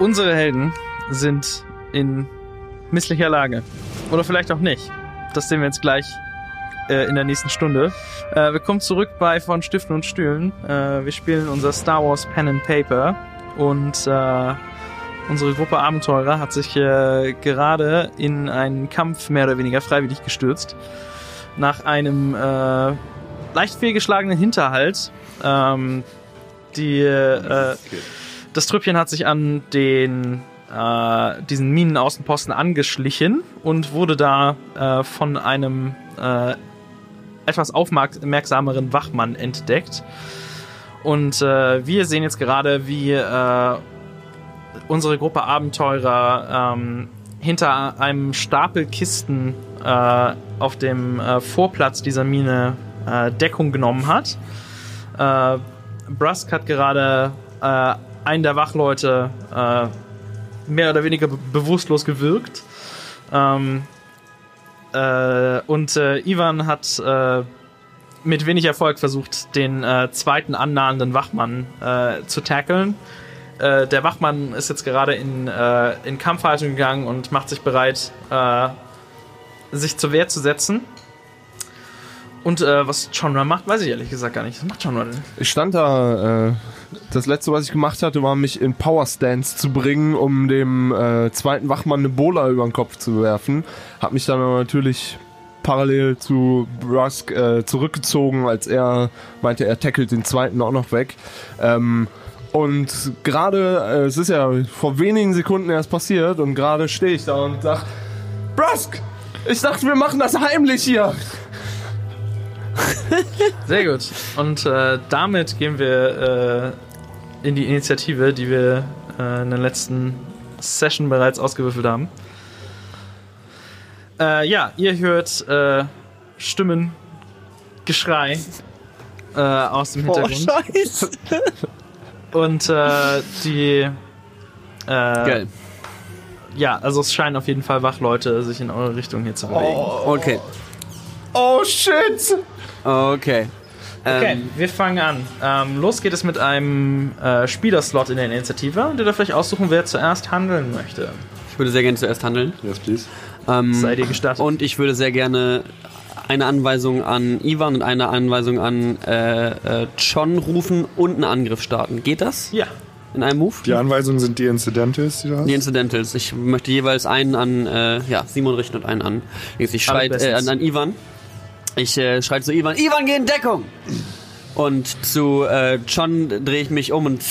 Unsere Helden sind in misslicher Lage. Oder vielleicht auch nicht. Das sehen wir jetzt gleich äh, in der nächsten Stunde. Äh, wir kommen zurück bei von Stiften und Stühlen. Äh, wir spielen unser Star Wars Pen and Paper und äh, unsere Gruppe Abenteurer hat sich äh, gerade in einen Kampf mehr oder weniger freiwillig gestürzt. Nach einem äh, leicht fehlgeschlagenen Hinterhalt. Ähm, die, äh, das Trüppchen hat sich an den äh, diesen Minenaußenposten angeschlichen und wurde da äh, von einem äh, etwas aufmerksameren Wachmann entdeckt. Und äh, wir sehen jetzt gerade, wie äh, unsere Gruppe Abenteurer ähm, hinter einem Stapel Kisten äh, auf dem äh, Vorplatz dieser Mine äh, Deckung genommen hat. Äh, Brusk hat gerade äh, einen der Wachleute äh, mehr oder weniger be bewusstlos gewirkt. Ähm, äh, und äh, Ivan hat äh, mit wenig Erfolg versucht, den äh, zweiten annahenden Wachmann äh, zu tackeln. Der Wachmann ist jetzt gerade in, in Kampfhaltung gegangen und macht sich bereit, sich zur Wehr zu setzen. Und äh, was Chandra macht, weiß ich ehrlich gesagt gar nicht. Was macht Chandra denn? Ich stand da, äh, das letzte, was ich gemacht hatte, war mich in Power Stance zu bringen, um dem äh, zweiten Wachmann eine Bola über den Kopf zu werfen. Hab mich dann aber natürlich parallel zu Brusk äh, zurückgezogen, als er meinte, er tackelt den zweiten auch noch weg. Ähm, und gerade, äh, es ist ja vor wenigen Sekunden erst passiert und gerade stehe ich da und sag, Brusk, ich dachte, wir machen das heimlich hier. Sehr gut. Und äh, damit gehen wir äh, in die Initiative, die wir äh, in der letzten Session bereits ausgewürfelt haben. Äh, ja, ihr hört äh, Stimmen, Geschrei äh, aus dem Hintergrund. Scheiße. Und äh, die. Äh, Geil. Ja, also es scheinen auf jeden Fall Wachleute sich in eure Richtung hier zu bewegen. Okay. Oh shit! Okay. Okay, Ähm, wir fangen an. Ähm, los geht es mit einem äh, Spielerslot in der Initiative. Und ihr dürft euch aussuchen, wer zuerst handeln möchte. ich würde sehr gerne zuerst handeln. Yes, please. Ähm, Sei dir gestattet. Und ich würde sehr gerne eine Anweisung an Ivan und eine Anweisung an äh, äh, John rufen und einen Angriff starten. Geht das? Ja. In einem Move? Die Anweisungen sind die Incidentals, die du hast. Die Incidentals. Ich möchte jeweils einen an äh, ja, Simon richten und einen an. Ich schreie äh, bestens. an, an Ivan. Ich äh, schreie zu Ivan, Ivan, geh in Deckung! Und zu äh, John drehe ich mich um und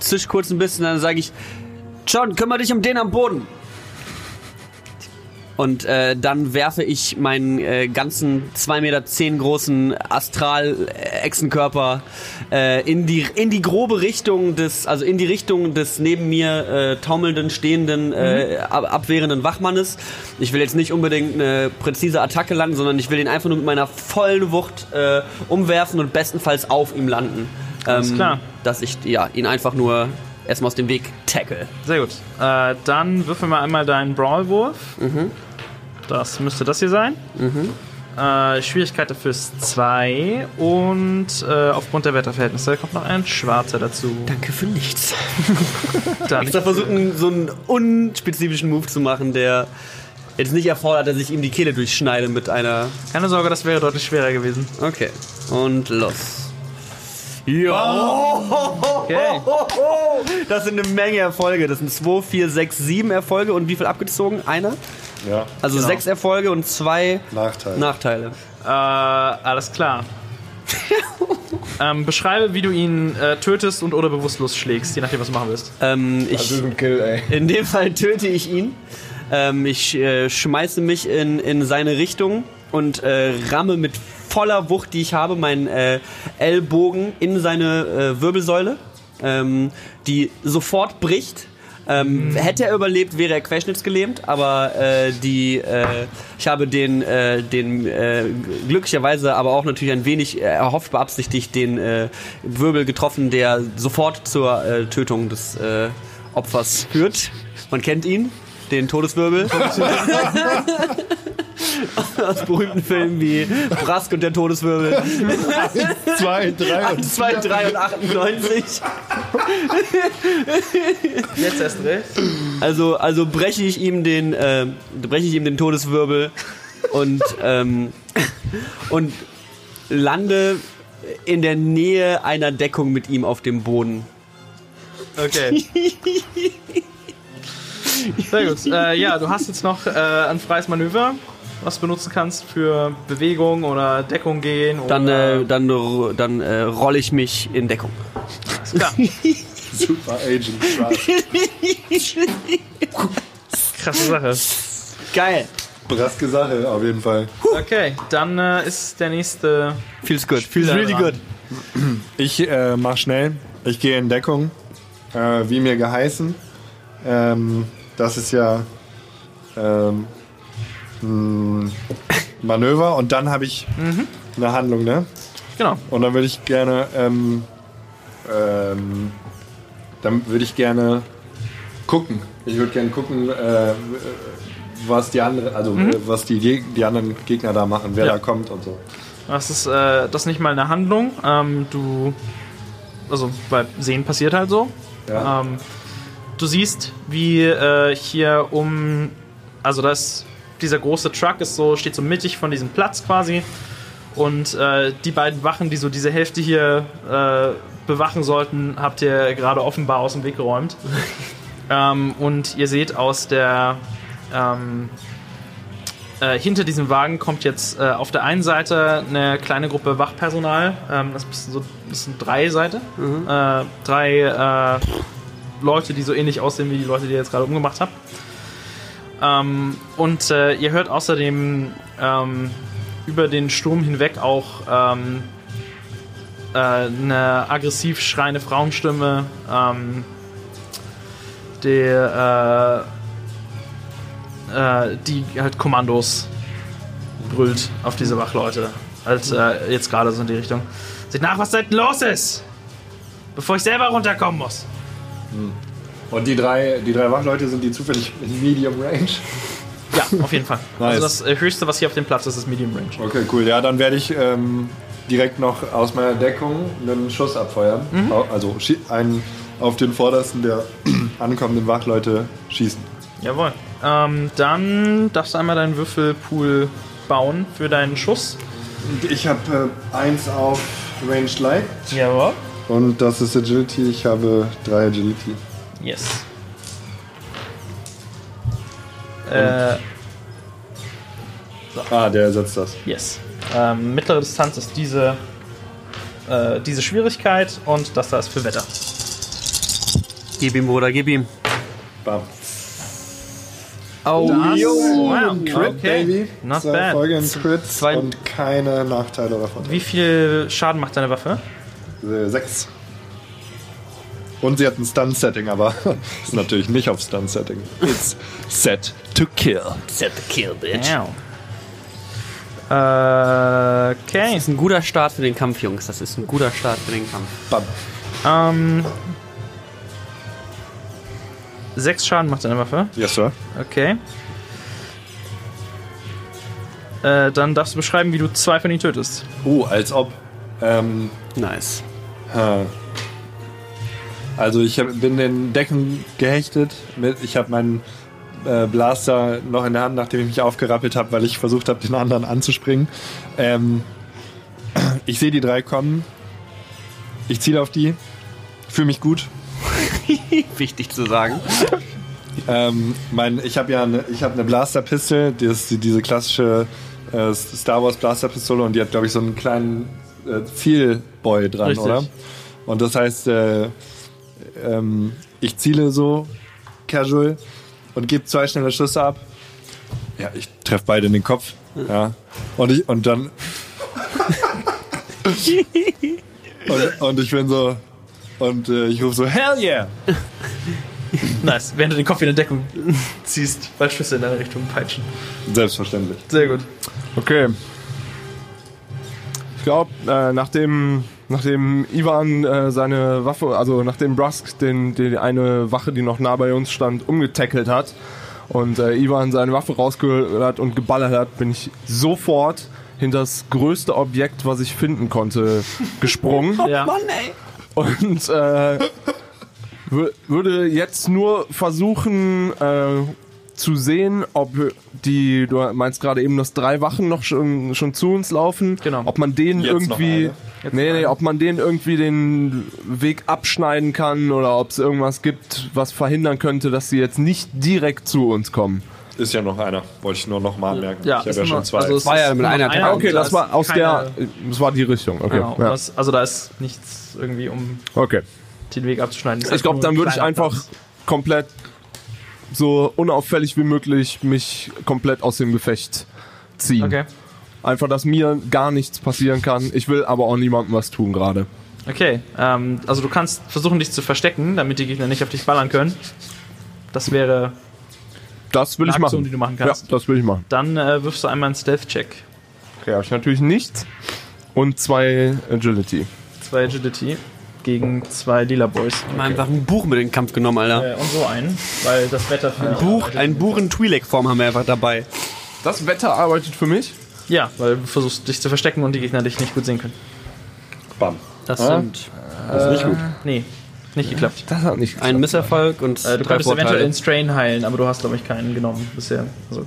zisch kurz ein bisschen, dann sage ich, John, kümmere dich um den am Boden. Und äh, dann werfe ich meinen äh, ganzen 2,10 Meter großen Astral-Echsenkörper äh, in, die, in die grobe Richtung des, also in die Richtung des neben mir äh, taumelnden, stehenden, äh, ab abwehrenden Wachmannes. Ich will jetzt nicht unbedingt eine präzise Attacke landen, sondern ich will ihn einfach nur mit meiner vollen Wucht äh, umwerfen und bestenfalls auf ihm landen. Alles Ähm, klar. Dass ich ja, ihn einfach nur erstmal aus dem Weg tackle. Sehr gut. Äh, dann würfel mal einmal deinen Brawlwurf. Das müsste das hier sein. Äh, Schwierigkeit dafür ist 2 und äh, aufgrund der Wetterverhältnisse kommt noch ein schwarzer dazu. Danke für nichts. Ich soll versuchen, so einen unspezifischen Move zu machen, der jetzt nicht erfordert, dass ich ihm die Kehle durchschneide mit einer. keine Sorge, das wäre deutlich schwerer gewesen. Okay. Und los. Ja. Okay. Das sind eine Menge Erfolge. Das sind 2, 4, 6, 7 Erfolge und wie viel abgezogen? Einer? Ja. Also Genau. sechs Erfolge und zwei Nachteil. Nachteile. Äh, alles klar. ähm, beschreibe, wie du ihn äh, tötest und oder bewusstlos schlägst, je nachdem, was du machen willst. Ähm, ich, Das ist ein Kill, ey. In dem Fall töte ich ihn. Ähm, ich äh, schmeiße mich in, in seine Richtung und äh, ramme mit voller Wucht, die ich habe, meinen äh, Ellbogen in seine äh, Wirbelsäule, ähm, die sofort bricht. Ähm, Hätte er überlebt, wäre er querschnittsgelähmt, aber äh, die, äh, ich habe den, äh, den äh, glücklicherweise, aber auch natürlich ein wenig äh, erhofft beabsichtigt, den äh, Wirbel getroffen, der sofort zur äh, Tötung des äh, Opfers führt. Man kennt ihn, den Todeswirbel. aus berühmten Filmen wie Brask und der Todeswirbel. Zwei, drei und 2, 3 und 98. Jetzt erst recht. Also, also breche ich ihm den, äh, breche ich ihm den Todeswirbel und, ähm, und lande in der Nähe einer Deckung mit ihm auf dem Boden. Okay. Sehr gut. Äh, ja, du hast jetzt noch äh, ein freies Manöver, was du benutzen kannst für Bewegung oder Deckung gehen. Oder Dann, äh, dann, dann äh, rolle ich mich in Deckung. Alles klar. Super Agent Trust. Krasse Sache. Geil. Braske Sache, auf jeden Fall. Okay, dann äh, ist der nächste. Feels good. Feels really dran. good. Ich äh, mach schnell. Ich gehe in Deckung, äh, wie mir geheißen. Ähm, das ist ja ähm, ein Manöver und dann habe ich eine Handlung, ne? Genau. Und dann würde ich gerne, ähm, ähm, dann würde ich gerne gucken. Ich würde gerne gucken, äh, was die andere, also äh, was die, Geg- die anderen Gegner da machen, wer Ja. da kommt und so. Das ist, äh, das ist nicht mal eine Handlung. Ähm, du. Also, weil Sehen passiert halt so. Ja. Ähm, du siehst, wie äh, hier um. Also, das, dieser große Truck ist so, steht so mittig von diesem Platz quasi. Und äh, die beiden Wachen, die so diese Hälfte hier äh, bewachen sollten, habt ihr gerade offenbar aus dem Weg geräumt. ähm, und ihr seht aus der. Ähm, äh, hinter diesem Wagen kommt jetzt äh, auf der einen Seite eine kleine Gruppe Wachpersonal. Ähm, das, ist so, das sind drei Seite. Äh, drei äh, Leute, die so ähnlich aussehen wie die Leute, die ihr jetzt gerade umgemacht habt. Ähm, und äh, ihr hört außerdem ähm, über den Sturm hinweg auch ähm, äh, eine aggressiv schreiende Frauenstimme, ähm, die, äh, äh, die halt Kommandos brüllt auf diese Wachleute. Halt äh, jetzt gerade so in die Richtung. Seht nach, was da los ist! Bevor ich selber runterkommen muss. Und die drei, die drei Wachleute sind die zufällig in Medium Range? Ja, auf jeden Fall. Nice. Also das äh, höchste, was hier auf dem Platz ist, ist Medium Range. Okay, cool. Ja, dann werde ich ähm, direkt noch aus meiner Deckung einen Schuss abfeuern. Au- Also einen auf den vordersten der ankommenden Wachleute schießen. Jawohl. Ähm, dann darfst du einmal deinen Würfelpool bauen für deinen Schuss. Ich habe äh, eins auf Ranged Light Jawohl. Und das ist Agility. Ich habe drei Agility. Yes. Äh, Ah, der ersetzt das. yes. Ähm, mittlere Distanz ist diese, äh, diese Schwierigkeit und das da ist für Wetter. Gib ihm, Bruder, gib ihm. Bam. Oh, Das, wow, Crit, okay. Baby. Not Zwei bad. Folge in Crit Zwei- und keine Nachteile davon. Wie viel Schaden macht deine Waffe? Äh, Sechs. Und sie hat ein Stun-Setting, aber ist natürlich nicht auf Stun-Setting. It's set to kill. set the kill, bitch. Wow. Äh, okay. Das ist ein guter Start für den Kampf, Jungs. Das ist ein guter Start für den Kampf. Bam. Ähm, sechs Schaden macht deine Waffe. Yes, sir. Okay. Äh, dann darfst du beschreiben, wie du zwei von ihnen tötest. Oh, als ob. Ähm, Nice. Ha. also ich hab, bin in Decken gehechtet. Mit, ich habe meinen äh, Blaster noch in der Hand, nachdem ich mich aufgerappelt habe, weil ich versucht habe, den anderen anzuspringen. Ähm, ich sehe die drei kommen. Ich ziele auf die. Fühle mich gut. Wichtig zu sagen. Ähm, mein, ich habe ja eine, ich habe eine Blaster-Pistole, die ist die, diese klassische äh, Star Wars Blaster-Pistole und die hat, glaube ich, so einen kleinen äh, Zielboy dran, Richtig. oder? Und das heißt, äh, ähm, ich ziele so casual und gebe zwei schnelle Schüsse ab. Ja, ich treffe beide in den Kopf. Ja. Und ich und dann und, und ich bin so und äh, ich rufe so Hell yeah! Nice. Während du den Kopf in der Deckung ziehst, weil Schüsse in deine Richtung peitschen. Selbstverständlich. Sehr gut. Okay. Ich glaube, äh, nachdem, nachdem Ivan äh, seine Waffe, also nachdem Brusk den, die eine Wache, die noch nah bei uns stand, umgetackelt hat und äh, Ivan seine Waffe rausgeholt hat und geballert hat, bin ich sofort hinter das größte Objekt, was ich finden konnte, gesprungen. Ja. Mann, ey. Und äh, wür- würde jetzt nur versuchen äh, zu sehen, ob die, du meinst gerade eben, dass drei Wachen noch schon, schon zu uns laufen, Genau. ob man denen Jetzt irgendwie, nee, nee, ob man denen irgendwie den Weg abschneiden kann oder ob es irgendwas gibt, was verhindern könnte, dass sie jetzt nicht direkt zu uns kommen. Ist ja noch einer, wollte ich nur noch mal anmerken. Ja, ich habe ja schon zwei. also es War ja mit einer und okay, da das war aus keine- der, das war die Richtung. Okay, Genau, ja. das, also da ist nichts irgendwie, um okay. den Weg abzuschneiden. Das Ich glaube, dann würde ich einfach Platz. komplett so unauffällig wie möglich mich komplett aus dem Gefecht ziehen. Okay. Einfach, dass mir gar nichts passieren kann. Ich will aber auch niemandem was tun gerade. Okay, ähm, also du kannst versuchen, dich zu verstecken, damit die Gegner nicht auf dich ballern können. Das wäre. Das will Eine ich Aktion, machen. die du machen kannst. Ja, das will ich machen. Dann äh, wirfst du einmal einen Stealth-Check. Okay, habe ich natürlich nichts. Und zwei Agility. Zwei Agility gegen zwei Lila Boys. Mal einfach ein Buch mit in den Kampf genommen, Alter. Äh, und so einen, weil das Wetter für mich Buch, ein Buch in Twi'lek-Form haben wir einfach dabei. Das Wetter arbeitet für mich. Ja, weil du versuchst dich zu verstecken und die Gegner dich nicht gut sehen können. Bam. Das Ah. sind Das ist nicht gut. Nee, nicht geklappt. Das hat nicht ein Misserfolg und Äh, du drei könntest eventuell Vorteile. den Strain heilen, aber du hast, glaube ich, keinen genommen bisher. Also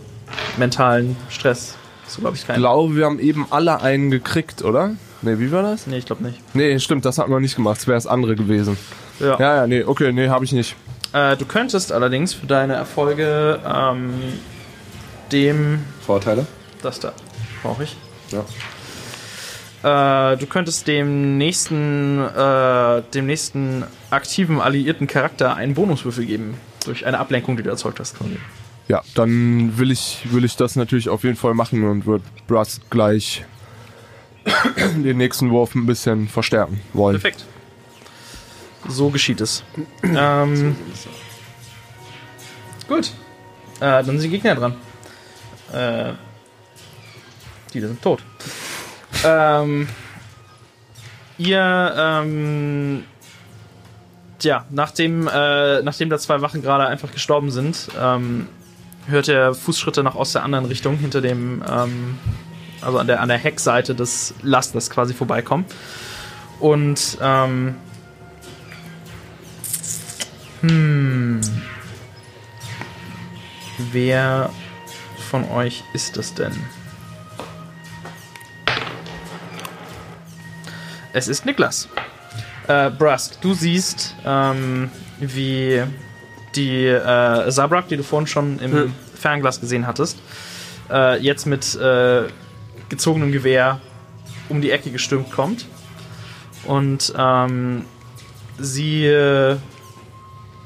mentalen Stress hast du, glaube ich, Ich keinen. glaube, wir haben eben alle einen gekriegt, oder? Nee, wie war das? Nee, ich glaube nicht. Nee, stimmt, das hatten wir nicht gemacht. Das wäre das andere gewesen. Ja. Ja, ja, nee, okay, nee, habe ich nicht. Äh, du könntest allerdings für deine Erfolge ähm, dem. Vorteile? Das da brauche ich. Ja. Äh, du könntest dem nächsten, äh, dem nächsten aktiven alliierten Charakter einen Bonuswürfel geben. Durch eine Ablenkung, die du erzeugt hast. quasi. Ja, dann will ich, will ich das natürlich auf jeden Fall machen und wird Brass gleich den nächsten Wurf ein bisschen verstärken wollen. Perfekt. So geschieht es. ähm, gut. Äh, dann sind die Gegner dran. Äh, die sind tot. ähm, ihr, ähm, tja, nachdem, äh, nachdem da zwei Wachen gerade einfach gestorben sind, ähm, hört ihr Fußschritte noch aus der anderen Richtung, hinter dem, ähm, also an der, an der Heckseite des Lasters quasi vorbeikommen. Und, ähm, hm, wer von euch ist das denn? Es ist Niklas. Äh, Brusk, du siehst, ähm, wie die äh, Zabrak, die du vorhin schon im Hm. Fernglas gesehen hattest, äh, jetzt mit äh, gezogenem Gewehr um die Ecke gestürmt kommt. Und ähm, sie, äh,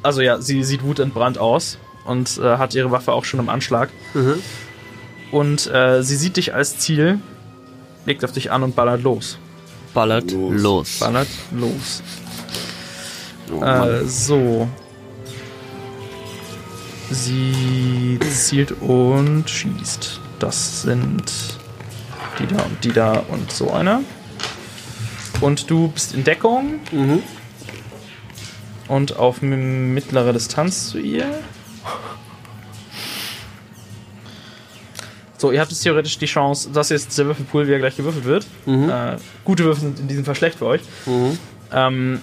also ja, sie sieht wutentbrannt aus und äh, hat ihre Waffe auch schon im Anschlag. Mhm. Und äh, sie sieht dich als Ziel, legt auf dich an und ballert los. Ballert Los. los. Ballert los. Oh. Äh, so. Sie zielt und schießt. Das sind die da und die da und so einer. Und du bist in Deckung Mhm. und auf mittlere Distanz zu ihr. So, ihr habt jetzt theoretisch die Chance, das ist jetzt der Würfelpool, wie er gleich gewürfelt wird. Mhm. Äh, gute Würfel sind in diesem Fall schlecht für euch. Mhm. Ähm,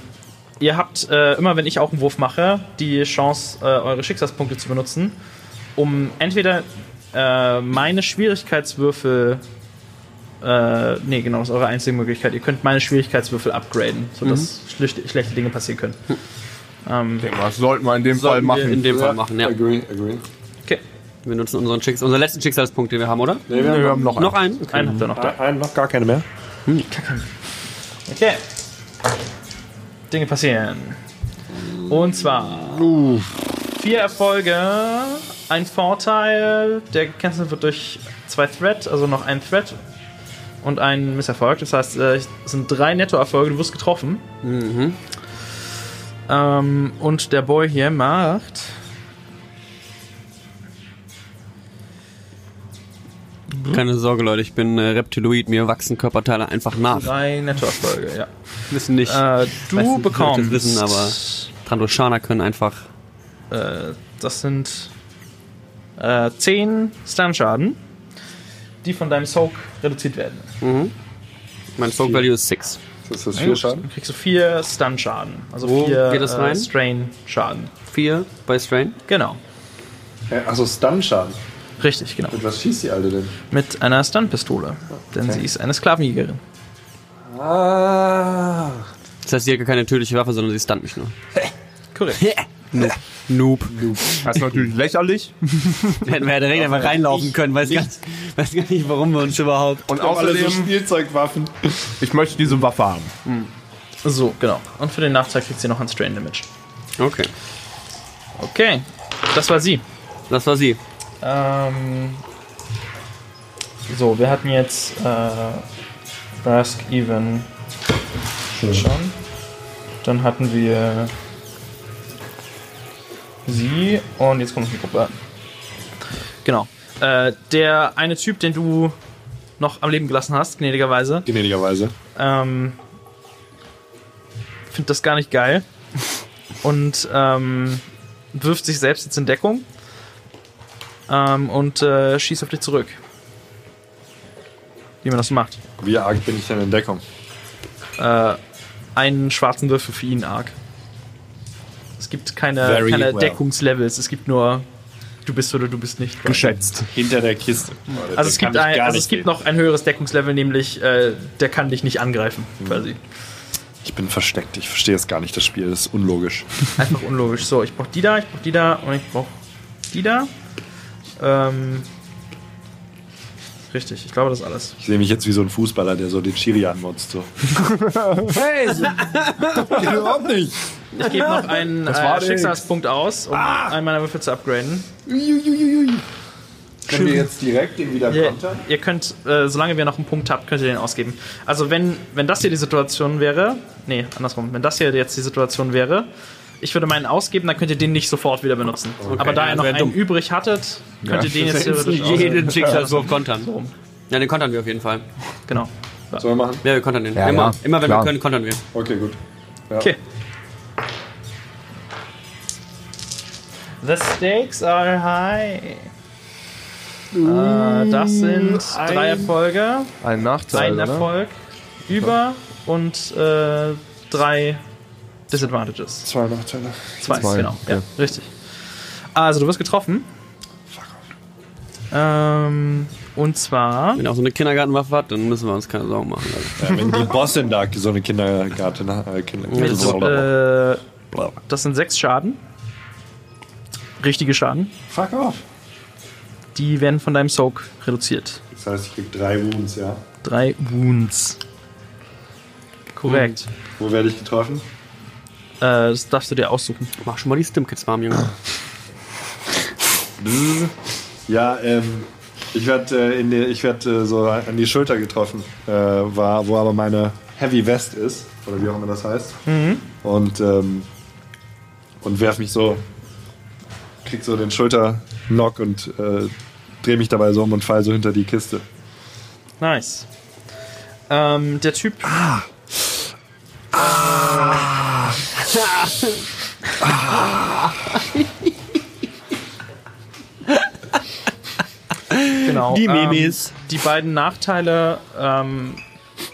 ihr habt äh, immer, wenn ich auch einen Wurf mache, die Chance, äh, eure Schicksalspunkte zu benutzen, um entweder äh, meine Schwierigkeitswürfel. Äh, nee, genau, das ist eure einzige Möglichkeit. Ihr könnt meine Schwierigkeitswürfel upgraden, sodass schlechte, schlechte Dinge passieren können. Ähm, Das sollten wir in dem Fall wir machen. in dem Fall machen, ja. Agree, agree. okay, Wir nutzen unseren, Schicks unseren letzten Schicksalspunkt, den wir haben, oder? Nee, wir haben noch Noch einen? Okay. einen habt ihr noch da. Ein, ein, noch gar keine mehr. Okay. Dinge passieren. Und zwar vier Erfolge, ein Vorteil, der gekennzeichnet wird durch zwei Threat, also noch ein Threat und ein Misserfolg. Das heißt, äh, es sind drei Nettoerfolge, du wirst getroffen. Mhm. Ähm, und der Boy hier macht. Keine Sorge, Leute, ich bin äh, Reptiloid, mir wachsen Körperteile einfach nach. Drei Nettoerfolge, ja. Wissen nicht. Äh, du nicht, bekommst. das wissen, aber- Trandoshaner können einfach. Äh, das sind äh, 10 Stun-Schaden, die von deinem Soak reduziert werden. Mein Soak Value ist 6. Das ist das vier Schaden. Dann kriegst du 4 Stun-Schaden. Also Wo 4 geht das rein? Strain-Schaden. 4 bei Strain. Genau. Äh, Achso, Stun-Schaden. Richtig, genau. Mit was schießt die Alte denn? Mit einer Stun-Pistole. Denn Okay. sie ist eine Sklavenjägerin. Ah. Das heißt, sie hat gar keine tödliche Waffe, sondern sie stunt mich nur. Korrekt. Noob. Noob. Das ist natürlich lächerlich. Hätten wir ja direkt einfach reinlaufen können. Weiß gar, nicht, weiß gar nicht, warum wir uns überhaupt... Und Alle so außerdem, Spielzeugwaffen. ich möchte diese Waffe haben. So, genau. Und für den Nachteil kriegt sie noch ein Strain Damage. Okay. Okay. Das war sie. Das war sie. Ähm, so, wir hatten jetzt äh, Brask Even schon. Dann hatten wir sie und jetzt kommt noch die Gruppe. Genau. Äh, der eine Typ, den du noch am Leben gelassen hast, gnädigerweise, Gnädigerweise. ähm, findet das gar nicht geil und ähm, wirft sich selbst jetzt in Deckung ähm, und äh, schießt auf dich zurück. Wie man das macht. Wie arg bin ich denn in Deckung? Äh, einen schwarzen Würfel für ihn arg. Es gibt keine, Very keine well. Deckungslevels, es gibt nur du bist oder du bist nicht. Geschätzt. Hinter der Kiste. Also es gibt, ein, also es gibt noch ein höheres Deckungslevel, nämlich äh, der kann dich nicht angreifen, quasi. Ich bin versteckt. Ich verstehe es gar nicht, das Spiel. Das ist unlogisch. Einfach unlogisch. So, ich brauch die da, ich brauch die da und ich brauch die da. Ähm, richtig, ich glaube, das ist alles. Ich sehe mich jetzt wie so ein Fußballer, der so den Schiri anmotzt. So. hey, so, überhaupt nicht. Ich gebe noch einen äh, Schicksalspunkt aus, um einen meiner Würfel zu upgraden. Können wir jetzt direkt den wieder Ihr, kontern? ihr könnt, äh, solange wir noch einen Punkt habt, könnt ihr den ausgeben. Also wenn, wenn das hier die Situation wäre, nee, andersrum, wenn das hier jetzt die Situation wäre, ich würde meinen ausgeben, dann könnt ihr den nicht sofort wieder benutzen. Aber da ihr noch einen dumm. übrig hattet, könnt ihr den jetzt theoretisch. Jeden Schicksalswurf kontern. Ja, den kontern wir auf jeden Fall. Genau. Sollen wir machen? Ja, wir kontern den. Ja, immer, ja, immer wenn klar. wir können, kontern wir. Okay, gut. Ja. Okay. The stakes are high. Äh, das sind drei Erfolge, Ein Nachteil, ein oder? Erfolg über und äh, drei Disadvantages. Zwei Nachteile. Zwei, Zwei, genau. okay. Ja, richtig. Also, du wirst getroffen. Ähm, und zwar. Wenn er auch so eine Kindergartenwaffe hat, dann müssen wir uns keine Sorgen machen. Alter. Ja, wenn die Bossin da so eine Kindergarten äh, Kinder, Mit, Kinder äh, das sind sechs Schaden. Richtige Schaden. Fuck off. Die werden von deinem Soak reduziert. Das heißt, ich krieg drei Wounds, ja. Drei Wounds. Korrekt. Wo werde ich getroffen? Äh, das darfst du dir aussuchen. Mach schon mal die Stimkits warm, Junge. Ja, ähm, ich werde äh, in die, ich werd, äh, so an die Schulter getroffen, äh, war, wo aber meine Heavy Vest ist, oder wie auch immer das heißt. Und, ähm, und werf mich so, krieg so den Schulterknock und äh, drehe mich dabei so um und fall so hinter die Kiste. Nice. Ähm, der Typ. genau. Die ähm, Mimis. die beiden Nachteile ähm,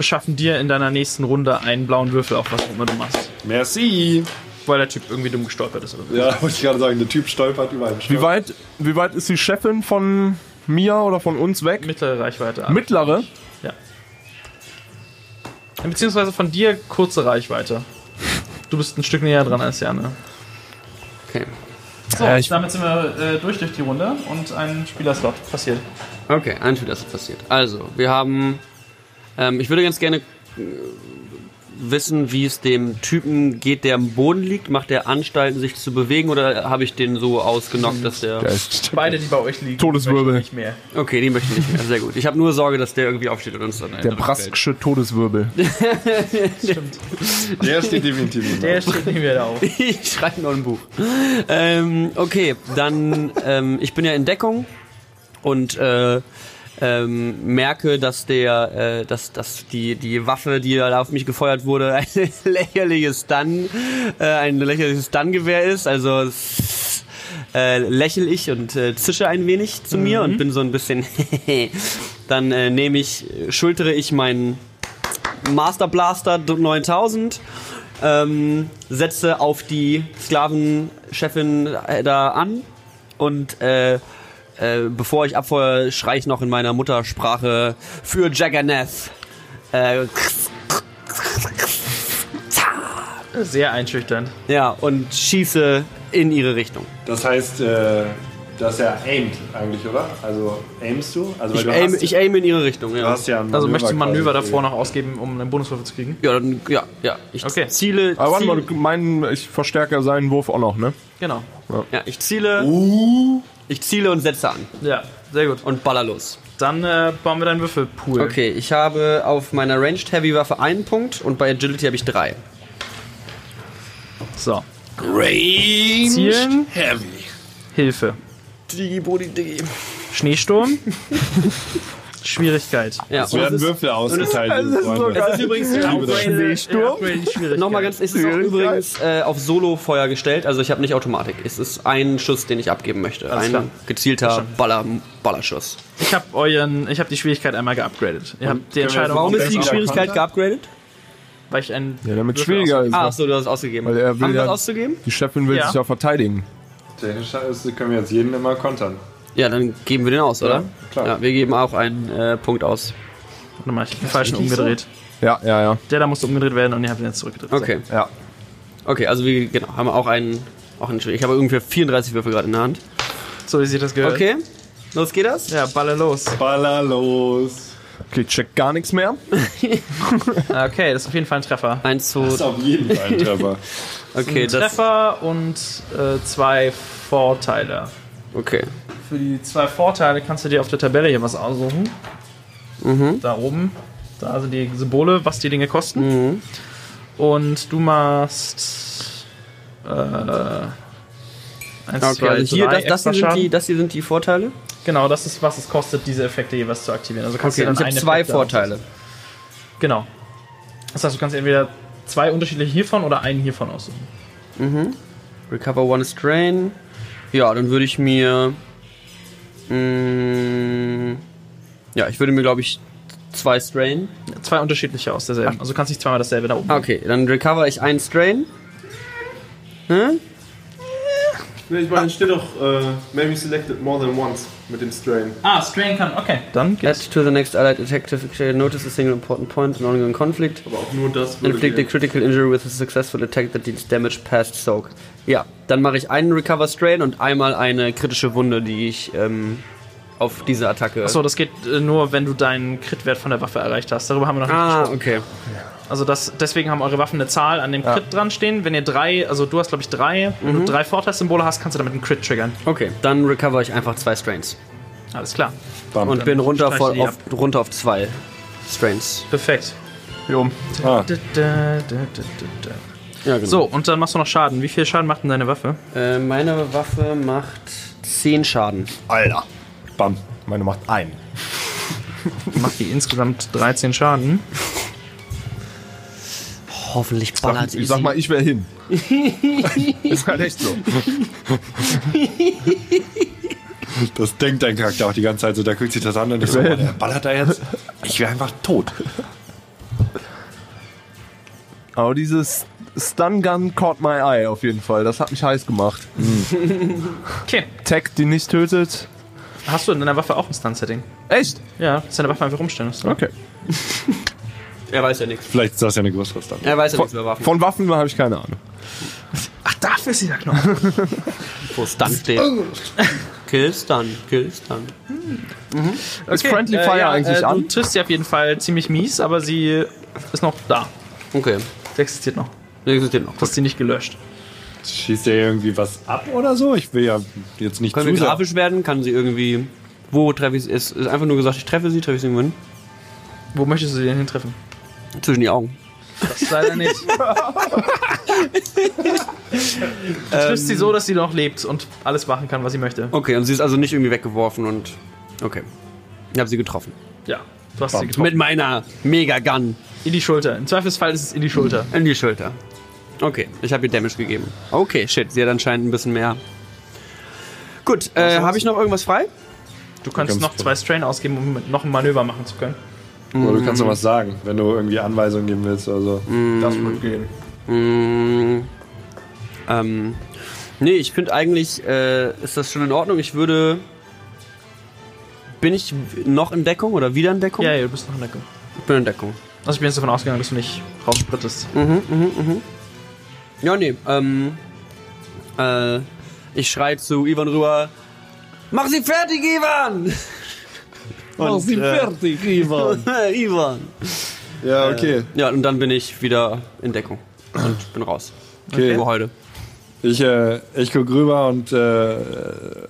schaffen dir in deiner nächsten Runde einen blauen Würfel auf was auch immer du machst. Merci! Weil der Typ irgendwie dumm gestolpert ist oder so. Ja, wollte ich gerade sagen, der Typ stolpert über einen Wie Stock. weit, wie weit ist die Chefin von mir oder von uns weg? Mittlere Reichweite. Mittlere? Ja. Beziehungsweise von dir kurze Reichweite. Du bist ein Stück näher dran als Jana. Okay. So, ich- damit sind wir äh, durch durch die Runde und ein Spielerslot passiert. Okay, ein Spiel, das ist passiert. Also, wir haben. Ähm, ich würde ganz gerne äh, wissen, wie es dem Typen geht, der am Boden liegt. Macht der Anstalten, sich zu bewegen oder habe ich den so ausgenockt, dass der. Beide, die bei euch liegen, Todeswirbel. möchten nicht mehr. Okay, die möchte ich nicht mehr. Sehr gut. Ich habe nur Sorge, dass der irgendwie aufsteht und uns dann. der Braskische Todeswirbel. Der steht definitiv nicht Der steht nicht mehr da auf. ich schreibe noch ein Buch. Ähm, okay, dann, ähm, ich bin ja in Deckung und äh, ähm, merke, dass der, äh, dass, dass die, die Waffe, die da auf mich gefeuert wurde, ein lächerliches Stun, äh, ein lächerliches Stun-Gewehr ist. Also äh, lächel ich und äh, zische ein wenig zu mir und bin so ein bisschen. Dann äh, nehme ich, schultere ich meinen Master Blaster 9000, ähm, setze auf die Sklavenchefin äh, da an und äh, äh, bevor ich abfeuere, schrei ich noch in meiner Muttersprache für Jagannath. Äh, Sehr einschüchternd. ja, und schieße in ihre Richtung. Das heißt, äh, dass er aimt eigentlich, oder? Also aimst du? Also Ich du aim, hast, ich aim in ihre Richtung, du ja. hast ja ein Also möchtest du Manöver davor noch ausgeben, um einen Bonuswürfel zu kriegen? Ja, dann, ja, ja. Ich Okay. ziele, Aber warte mal, mein, ich verstärke seinen Wurf auch noch, ne? Genau. ja, ich ziele, ich ziele und setze an Ja, sehr gut. und baller los. Dann äh, bauen wir deinen Würfelpool. Okay, ich habe auf meiner Ranged Heavy Waffe einen Punkt und bei Agility habe ich drei. So. Range Zielen. Heavy. Hilfe. Digi, Bodi, Digi. Schneesturm. Schwierigkeit. Ja, Es werden Würfel ausgeteilt, liebe Freunde. Es ist übrigens Schneesturm. Nochmal ganz, es ist auch übrigens äh, auf Solo-Feuer gestellt, also ich habe nicht Automatik. Es ist ein Schuss, den ich abgeben möchte. Alles ein klar. gezielter Baller, Ballerschuss. Ich habe euren, ich habe die Schwierigkeit einmal geupgradet. Ihr habt die Entscheidung, Warum ist die Schwierigkeit geupgradet? weil ich einen Ja, damit schwieriger ist. Ah, ne? so, du hast es ausgegeben. Weil er will Haben wir was auszugeben? Die Chefin will Ja. sich ja verteidigen. Technisch ist- können wir jetzt jeden immer kontern. Ja, dann geben wir den aus, oder? Ja, klar. Ja, wir geben auch einen äh, Punkt aus. Warte mal, ich hab den falschen umgedreht. Ja, ja, ja. Der da musste umgedreht werden und ihr habt ihn jetzt zurückgedreht. Okay. Ja. Okay, also wir genau, haben auch einen, auch einen Ich habe ungefähr 34 Würfel gerade in der Hand. So, wie sich das gehört. Okay, los geht das? Ja, baller los. Baller los. Okay, check gar nichts mehr. Okay, das ist auf jeden Fall ein Treffer. Eins, zwei, Das ist auf jeden Fall ein Treffer. okay, Ein das, Treffer und äh, zwei Vorteile. okay. Für die zwei Vorteile kannst du dir auf der Tabelle hier was aussuchen. Da oben. Da sind die Symbole, was die Dinge kosten. Und du machst. Äh, eins, Okay, zwei, also hier, drei das, das, sind die, das hier sind die Vorteile. Genau, das ist, was es kostet, diese Effekte jeweils zu aktivieren. Also kannst Okay, du dann ich habe zwei Vorteile. aussuchen. Genau. Das heißt, du kannst entweder zwei unterschiedliche hiervon oder einen hiervon aussuchen. Recover one strain. Ja, dann würde ich mir. Mh, ja, ich würde mir, glaube ich, zwei strain. Zwei unterschiedliche aus derselben. Also du kannst nicht zweimal dasselbe da oben. Okay, dann recover ich einen strain. Hm? Ich meine, steht doch, äh, maybe selected more than once mit dem Strain. Ah, Strain kann. Okay, dann Add geht's. to the next allied detective notice a single important point in ongoing conflict. Aber auch nur das Inflict a critical injury with a successful attack that deals damage past soak. Ja, dann mache ich einen Recover Strain und einmal eine kritische Wunde, die ich ähm, auf diese Attacke. Achso, das geht äh, nur, wenn du deinen Crit-Wert von der Waffe erreicht hast. Darüber haben wir noch nicht Ah, gesprochen. okay. Also das, deswegen haben eure Waffen eine Zahl an dem Crit dran stehen. Wenn ihr drei, also du hast glaube ich drei, wenn Mhm. du drei Vorteilssymbole hast, kannst du damit einen Crit triggern. Okay, dann recover ich einfach zwei Strains. Alles klar. Bam. Und bin runter, voll auf, runter auf zwei Strains. Perfekt. Jo. Ah, Da, da, da, da, da. Ja, genau. So, und dann machst du noch Schaden. Wie viel Schaden macht denn deine Waffe? Äh, meine Waffe macht 10 Schaden. Alter. Bam. Meine macht ein. Macht die insgesamt 13 Schaden. Hoffentlich ballert ich sag mal, ich wäre hin. ist halt echt so. Das denkt dein Charakter auch die ganze Zeit so. Da guckt sich das an und ich so, der ballert da jetzt. Ich wäre einfach tot. Aber dieses Stun Gun caught my eye auf jeden Fall. Das hat mich heiß gemacht. Okay. Tech, die nicht tötet. Hast du in deiner Waffe auch ein Stun-Setting? Echt? Ja, dass deine Waffe einfach rumstellen musst. Okay. Er weiß ja nichts. Vielleicht ist das ja eine größere Stand. Er weiß ja Von, nichts über Waffen. von Waffen habe ich keine Ahnung. Ach, dafür ist dieser Knopf. Wo Stun steht. Kill Stun, Kill Stun. Ist Friendly Fire eigentlich äh, Du an? triffst sie auf jeden Fall ziemlich mies, aber sie ist noch da. Okay. Sie existiert noch. Der existiert noch. Du hast sie nicht gelöscht. Schießt der irgendwie was ab oder so? Ich will ja jetzt nicht Kann zu sie grafisch werden? Kann sie irgendwie. Wo treffe ich sie? Es ist einfach nur gesagt, ich treffe sie, treffe ich sie irgendwann. Wo möchtest du sie denn hintreffen? Zwischen die Augen. Das leider nicht. du triffst sie so, dass sie noch lebt und alles machen kann, was sie möchte. Okay, und sie ist also nicht irgendwie weggeworfen und. Okay. Ich habe sie getroffen. Ja, du hast sie getroffen. Mit meiner Mega-Gun In die Schulter. Im Zweifelsfall ist es in die Schulter. in die Schulter. Okay, ich habe ihr Damage gegeben. Okay, shit, sie hat anscheinend ein bisschen mehr Gut, äh, habe ich noch irgendwas frei? Du kannst noch zwei Strain ausgeben, um noch ein Manöver machen zu können. Oder du kannst noch was sagen, wenn du irgendwie Anweisungen geben willst oder so. Das wird gehen. Mm, ähm, nee, ich finde eigentlich, äh, ist das schon in Ordnung. Ich würde. Bin ich noch in Deckung oder wieder in Deckung? Ja, ja, du bist noch in Deckung. Ich bin in Deckung. Also ich bin jetzt davon ausgegangen, dass du nicht raussprittest. Ja, nee, ähm. Äh, ich schrei zu Ivan rüber. Mach sie fertig, Ivan! Mach sie fertig, Ivan! Ivan! Ja, okay. Ja, und dann bin ich wieder in Deckung. Und bin raus. Okay. Für heute. Ich, äh, ich gucke rüber und äh,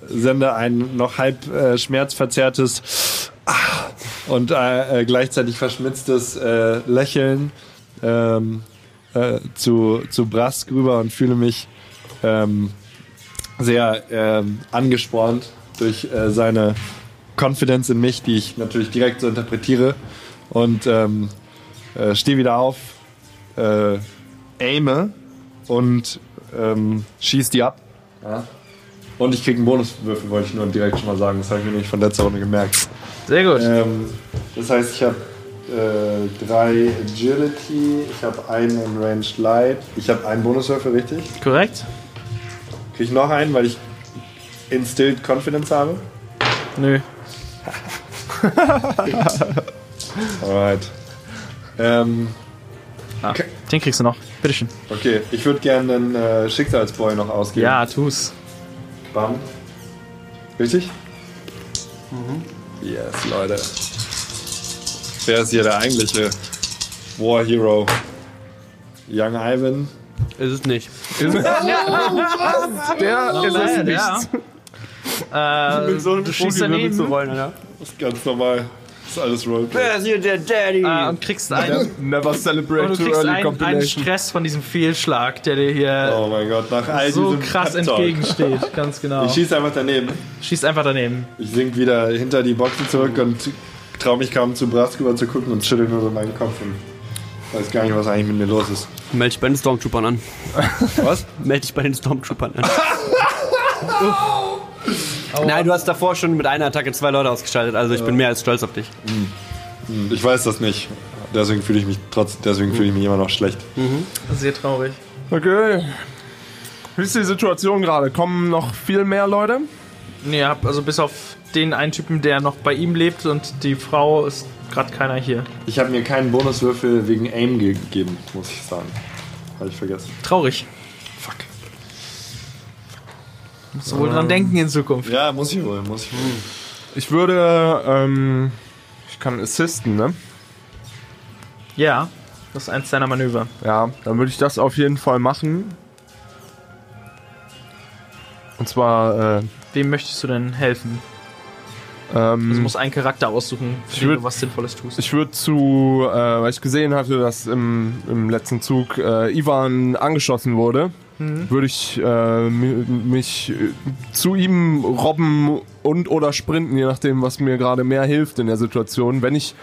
sende ein noch halb äh, schmerzverzerrtes Ah und äh, äh, gleichzeitig verschmitztes äh, Lächeln ähm, äh, zu, zu Brask rüber und fühle mich ähm, sehr ähm, angespornt durch äh, seine Confidence in mich, die ich natürlich direkt so interpretiere. Und ähm, äh, stehe wieder auf, äh, aime und ähm, schieß die ab. Und ich krieg einen Bonuswürfel, wollte ich nur direkt schon mal sagen. Das habe ich mir nicht von letzter Runde gemerkt. Sehr gut. Ähm, das heißt, ich habe äh, drei Agility, ich habe einen in Ranged Light, ich habe einen Bonuswürfel, richtig? Korrekt? Krieg ich noch einen, weil ich Instilled Confidence habe? Nö. Alright. Ähm, Ah, den kriegst du noch. Bitteschön. okay, ich würde gerne einen äh, Schicksalsboy noch ausgeben. Ja, tu's. Bam. Richtig? Yes, Leute. Wer ist hier der eigentliche War Hero? Young Ivan. Ist es nicht. Der ist es nicht. ja. Äh, du schießt daneben rollen, ja? Das ist ganz normal. Das ist alles Roleplay. Wer ist hier der Daddy? äh, und kriegst einen, Never celebrate und du too kriegst early einen, einen. Stress von diesem Fehlschlag, der dir hier Oh mein Gott, nach all so krass entgegensteht. Ganz genau. Ich schieße einfach daneben. Schießt einfach daneben. Ich sink wieder hinter die Boxen zurück und traue mich kaum zu Brask rüber zu gucken und schüttel nur so meinen Kopf und weiß gar nicht, was eigentlich mit mir los ist. Meld dich bei den Stormtroopern an. Was? Meld dich bei den Stormtroopern an. Nein, du hast davor schon mit einer Attacke zwei Leute ausgeschaltet, also ich bin mehr als stolz auf dich. Ich weiß das nicht. Deswegen fühle ich mich trotz, deswegen fühle ich mich immer noch schlecht. Sehr traurig. Okay. Wie ist die Situation gerade? Kommen noch viel mehr Leute? Nee, hab also bis auf den einen Typen, der noch bei ihm lebt und die Frau ist gerade keiner hier. Ich habe mir keinen Bonuswürfel wegen Aim gegeben, muss ich sagen. Habe ich vergessen. Traurig. Fuck. Musst du wohl dran denken in Zukunft. Ja, muss ich wohl, muss ich wohl. Ich würde, ähm, ich kann assisten, ne? Ja, das ist eins deiner Manöver. Ja, dann würde ich das auf jeden Fall machen. Und zwar, äh, Wem möchtest du denn helfen? Ähm, Du musst einen Charakter aussuchen, für würd- du was Sinnvolles tust. Ich würde zu, äh, weil ich gesehen hatte, dass im, im letzten Zug äh, Ivan angeschossen wurde, würde ich äh, mi- mich äh, zu ihm robben und oder sprinten, je nachdem, was mir gerade mehr hilft in der Situation. Wenn ich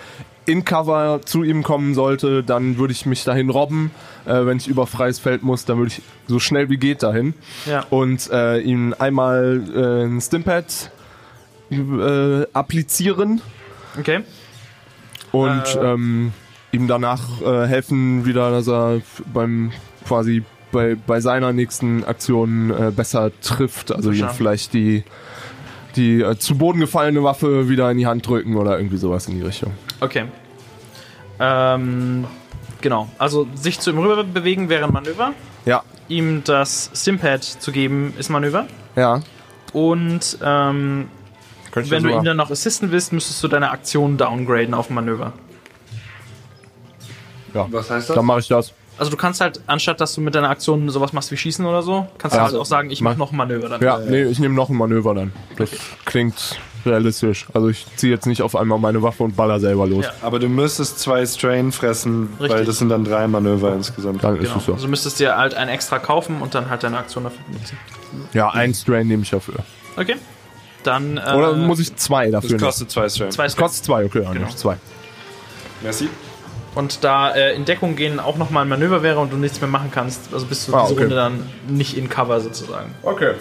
in Cover zu ihm kommen sollte, dann würde ich mich dahin robben. Äh, wenn ich über freies Feld muss, dann würde ich so schnell wie geht dahin Ja. und äh, ihm einmal äh, ein Stimpad äh, applizieren Okay. und Äh. ähm, ihm danach äh, helfen wieder, dass er beim quasi bei, bei seiner nächsten Aktion äh, besser trifft. Also ihm vielleicht die die äh, zu Boden gefallene Waffe wieder in die Hand drücken oder irgendwie sowas in die Richtung. Okay. Ähm, genau. Also sich zu ihm rüber bewegen wäre ein Manöver. Ja, Ihm das Stimpad zu geben ist Manöver. ja. Und ähm, Könnte ich wenn du sogar- ihm dann noch assisten willst, müsstest du deine Aktion downgraden auf Manöver. ja. Was heißt das? Dann mache ich das. Also du kannst halt, anstatt dass du mit deiner Aktion sowas machst wie Schießen oder so, kannst Ja. du halt auch sagen, ich mach Mach- noch ein Manöver dann. Ja, nee, ich nehme noch ein Manöver dann. Das klingt realistisch. Also ich ziehe jetzt nicht auf einmal meine Waffe und baller selber los. Ja. Aber du müsstest zwei Strain fressen, weil Richtig. das sind dann drei Manöver insgesamt. Dann ist Genau. es so. Also du müsstest dir halt ein extra kaufen und dann halt deine Aktion dafür benutzen. Ja, ein Strain nehme ich dafür. Okay. Dann äh, Oder muss ich zwei dafür Das kostet zwei Strain. zwei Das kostet zwei, okay, Genau. zwei. Merci. Und da äh, in Deckung gehen auch nochmal ein Manöver wäre und du nichts mehr machen kannst, also bist du Ah, diese okay. Runde dann nicht in Cover sozusagen. Okay.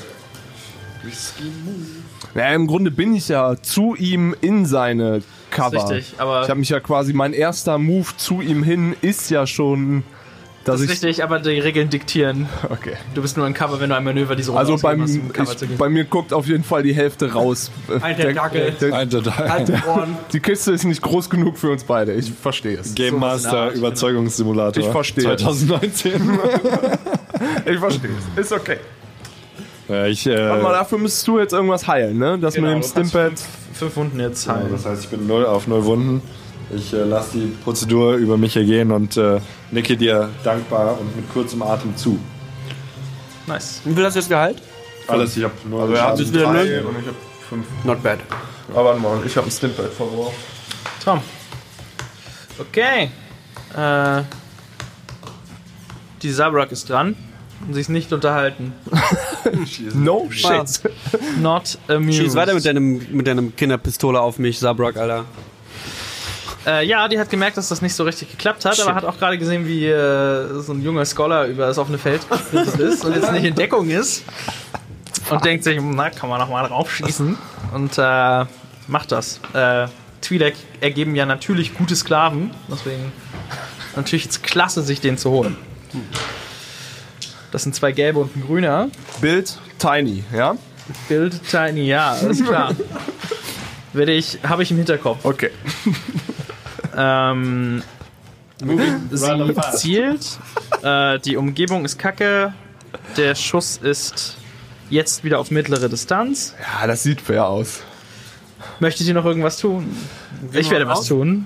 Ja, im Grunde bin ich ja zu ihm in seine Cover. richtig, aber- ich habe mich ja quasi, mein erster Move zu ihm hin ist ja schon, Das ist ich... richtig, aber die Regeln diktieren. Okay. Du bist nur ein Cover, wenn du ein Manöver diese Runde Also beim, um ich, bei mir guckt auf jeden Fall die Hälfte raus. Ein Tentakel. der, Ein total. Halt die Kiste ist nicht groß genug für uns beide. Ich verstehe es. Game der Master Art, Überzeugungssimulator. Ich verstehe. 2019. Ich verstehe es. Ist okay. ja, ich, äh, Warte mal, dafür müsstest du jetzt irgendwas heilen, ne? Das Genau, mit dem Stimpad. Fünf Wunden jetzt ja, heilen. das heißt, ich bin null auf null Wunden. Ich äh, lasse die Prozedur über mich ergehen und äh, nicke dir dankbar und mit kurzem Atem zu. Nice. Wie viel hast du jetzt Gehalt? Alles, ich habe nur Also wieder drei null? und ich hab fünf. Not bad. Aber warte mal, ich habe ein Stimpad verbraucht. Tom. Okay. Äh, die Zabrak ist dran. Und sie ist nicht unterhalten. No shit. Not amused. Schieß weiter mit deinem, mit deinem Kinderpistole auf mich, Sabrak, Alter. Äh, ja, die hat gemerkt, dass das nicht so richtig geklappt hat, aber hat auch gerade gesehen, wie äh, so ein junger Scholar über das offene Feld ist und jetzt nicht in Deckung ist. Und denkt sich, na, kann man noch mal drauf schießen. Und äh, macht das. Äh, Twi'lek ergeben ja natürlich gute Sklaven, deswegen natürlich jetzt klasse, sich den zu holen. Das sind zwei gelbe und ein grüner. Bild Tiny, ja? Bild Tiny, ja, alles klar. Werde ich, habe ich im Hinterkopf. Okay. Ähm, sie zielt. Äh, die Umgebung ist kacke. Der Schuss ist jetzt wieder auf mittlere Distanz. Ja, das sieht fair aus. Möchtet ihr noch irgendwas tun? Ich werde was tun.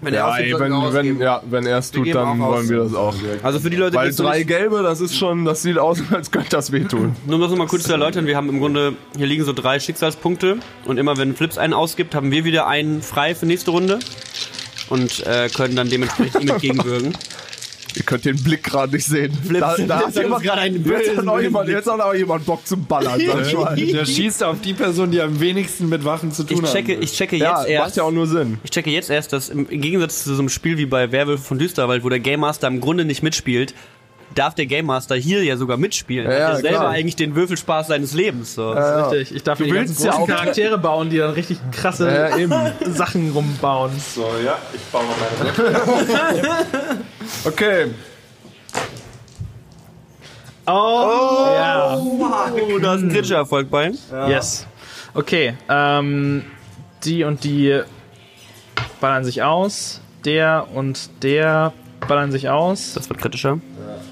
Wenn Ja, ausgibt, ey, wenn, wenn, ja, wenn er es tut, dann wollen aus. wir das auch. Also für die Leute, die Weil drei nicht, gelbe, das ist schon, das sieht aus, als könnte das wehtun. nur um das nochmal kurz zu erläutern, wir haben im Grunde, hier liegen so drei Schicksalspunkte und immer wenn Flips einen ausgibt, haben wir wieder einen frei für nächste Runde und äh, können dann dementsprechend ihm entgegenwirken. Ihr könnt den Blick gerade nicht sehen. da, da hat Flips hat jemand, gerade einen jetzt, hat auch jemand, jetzt hat auch jemand Bock zum Ballern. Der schießt auf die Person, die am wenigsten mit Waffen zu tun Ich checke, hat. ich checke Ja, jetzt macht erst. ja auch nur Sinn. Ich checke jetzt erst, dass im, im Gegensatz zu so einem Spiel wie bei Werwolf von Düsterwald, wo der Game Master im Grunde nicht mitspielt, darf der Game Master hier ja sogar mitspielen. Ja, er hat ja, ja selber klar. eigentlich den Würfelspaß seines Lebens. So. Richtig. Ich darf ganzen willst ja auch- Charaktere bauen, die dann richtig krasse Ja, eben. Sachen rumbauen. So, ja, ich baue meine Okay. Oh, ja. Oh, da ist ein kritischer Erfolg bei. Yes. Okay, ähm, die und die ballern sich aus. Der und der ballern sich aus. Das wird kritischer.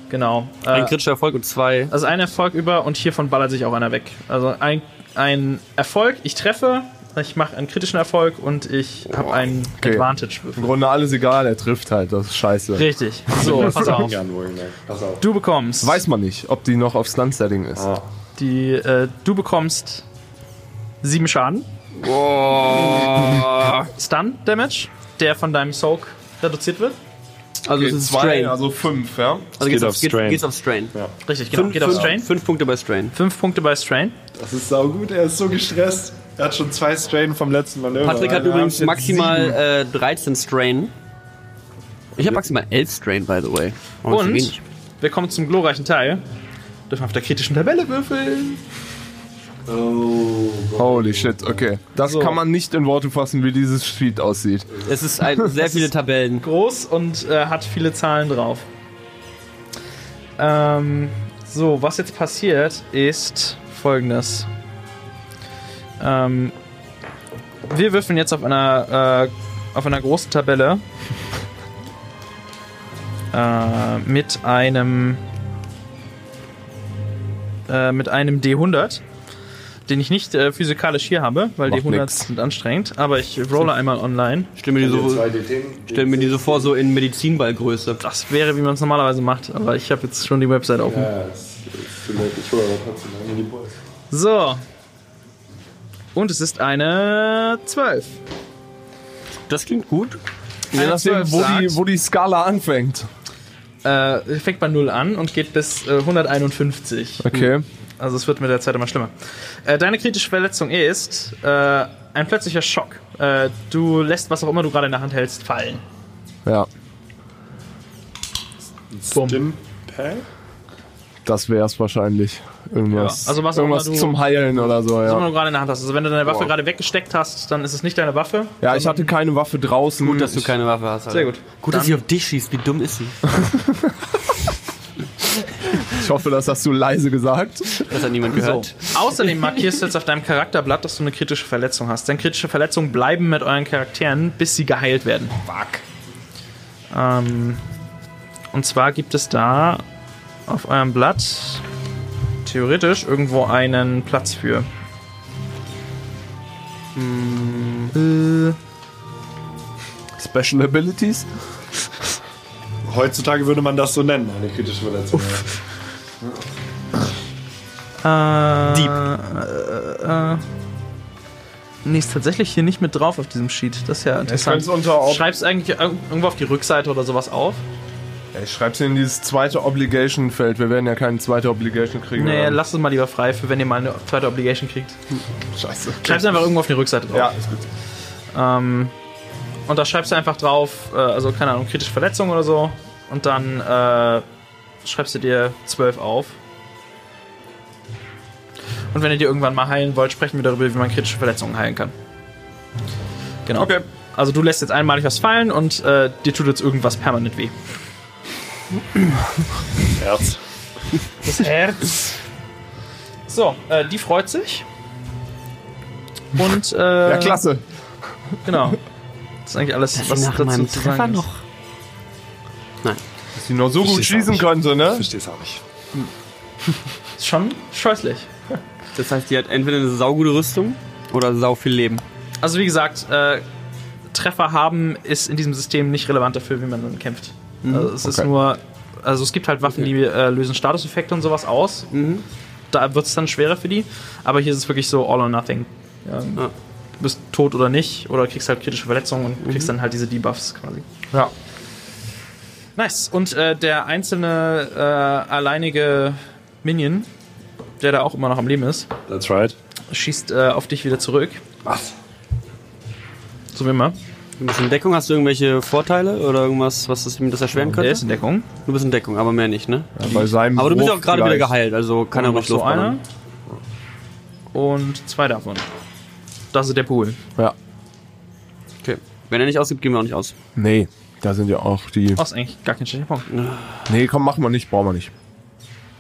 Genau. Ein Äh, kritischer Erfolg und zwei. also ein Erfolg über und hiervon ballert sich auch einer weg. Also ein, ein Erfolg, ich treffe, ich mache einen kritischen Erfolg und ich habe einen Okay. Advantage. Im Grunde alles egal, er trifft halt, das ist scheiße. Richtig. So, pass auf. Pass auf. Du bekommst Weiß man nicht, ob die noch auf Stunt-Setting ist. Ah. die, äh, du bekommst sieben Schaden. Stun Damage, der von deinem Soak reduziert wird. Also Okay, es ist zwei, Strain. also fünf, ja? Also geht's geht auf, auf geht, Strain. geht's auf Strain. Richtig, genau. Fünf, Geht auf fünf, Strain. fünf Punkte bei Strain. Fünf Punkte bei Strain. Das ist saugut, er ist so gestresst. Er hat schon zwei Strain vom letzten Manöver. Patrick hat Wir übrigens maximal äh, 13 Strain. Ich habe maximal 11 Strain, by the way. Oh, Und wir kommen zum glorreichen Teil. Dürfen auf der kritischen Tabelle würfeln. Holy shit, okay. Das So. kann man nicht in Worte fassen, wie dieses Sheet aussieht. Es ist ein, sehr viele Tabellen. Groß und äh, hat viele Zahlen drauf. Ähm, so, was jetzt passiert, ist folgendes. Ähm, wir würfeln jetzt auf einer, äh, auf einer großen Tabelle äh, mit einem äh, mit einem D100, den ich nicht äh, physikalisch hier habe, weil Macht D100 nix. sind anstrengend, aber ich rolle einmal online. Stell mir die so, stell mir die so vor, so in Medizinballgröße. Das wäre, wie man es normalerweise macht, aber ich habe jetzt schon die Website offen. Ja, ist, ist zu late. Ich hole aber trotzdem die Boys. So. Und es ist eine 12. Das klingt gut. Je Eine nachdem, 12 wo die, sagt- wo die Skala anfängt. Äh, fängt bei 0 an und geht bis äh, 151. Okay. Also es wird mit der Zeit immer schlimmer. Äh, deine kritische Verletzung ist äh, ein plötzlicher Schock. Äh, du lässt, was auch immer du gerade in der Hand hältst, fallen. Ja. Bumm. Das wär's wahrscheinlich. Irgendwas, Ja, also was auch irgendwas immer du- zum Heilen oder so, Was immer ja. du gerade in der Hand hast. Also wenn du deine Waffe gerade weggesteckt hast, dann ist es nicht deine Waffe. Ja, ich hatte keine Waffe draußen. Gut, dass du keine Waffe hast. Alter. Sehr gut. Gut, dass sie auf dich schießt. Wie dumm ist sie? Ich hoffe, das hast du leise gesagt. Das hat niemand So. gehört. Außerdem markierst du jetzt auf deinem Charakterblatt, dass du eine kritische Verletzung hast. Denn kritische Verletzungen bleiben mit euren Charakteren, bis sie geheilt werden. Fuck. Ähm, und zwar gibt es da auf eurem Blatt theoretisch irgendwo einen Platz für. Hm, äh, Special Abilities? Heutzutage würde man das so nennen, eine kritische Verletzung. Ja. Äh, Dieb. Äh, äh, nee, ist tatsächlich hier nicht mit drauf auf diesem Sheet. Das ist ja interessant. kann's unter Ob- Schreibst eigentlich irg- irgendwo auf die Rückseite oder sowas auf? Ja, ich schreib's in dieses zweite Obligation-Feld. Wir werden ja keine zweite Obligation kriegen. Nee, oder? lasst es mal lieber frei, für wenn ihr mal eine zweite Obligation kriegt. Scheiße. Schreib's einfach irgendwo auf die Rückseite drauf. Ja, ist gut. Ähm, und da schreibst du einfach drauf, äh, also keine Ahnung, kritische Verletzung oder so. Und dann äh, schreibst du dir 12 auf. Und wenn ihr dir irgendwann mal heilen wollt, sprechen wir darüber, wie man kritische Verletzungen heilen kann. Genau. Okay. Also du lässt jetzt einmalig was fallen und äh, dir tut jetzt irgendwas permanent weh. Herz. Das Herz. So, äh, die freut sich. Und äh, Ja, klasse. Genau. Das ist eigentlich alles, was nach dazu meinem zu Treffer sagen ist. noch. Nein. Dass sie noch so gut Versteh's auch schießen nicht. könnte, ne? Versteh's auch nicht. Ist schon scheußlich. Das heißt, die hat entweder eine saugute Rüstung oder sau viel Leben. Also wie gesagt, äh, Treffer haben ist in diesem System nicht relevant dafür, wie man dann kämpft. Also es ist Okay. nur, also es gibt halt Waffen, die äh, lösen Statuseffekte und sowas aus. Da wird es dann schwerer für die. Aber hier ist es wirklich so all or nothing. Ähm, Ja. Du bist tot oder nicht, oder kriegst halt kritische Verletzungen und kriegst dann halt diese Debuffs quasi. Ja. Nice. Und äh, der einzelne äh, alleinige Minion, der da auch immer noch am Leben ist, That's right. schießt äh, auf dich wieder zurück. Was? So wie immer. Du bist in Deckung, hast du irgendwelche Vorteile oder irgendwas, was das, ihm das erschweren Der könnte? ist in Deckung. Du bist in Deckung, aber mehr nicht, ne? ja bei seinem Aber du bist ja auch gerade wieder geheilt, also kann er ruhig so Luft einer. Und zwei davon. Das ist der Pool. Ja. Okay. Wenn er nicht ausgibt, gehen wir auch nicht aus. Nee, da sind ja auch die. Das ist eigentlich gar kein schlechter Punkt. Nee, komm, machen wir nicht, brauchen wir nicht.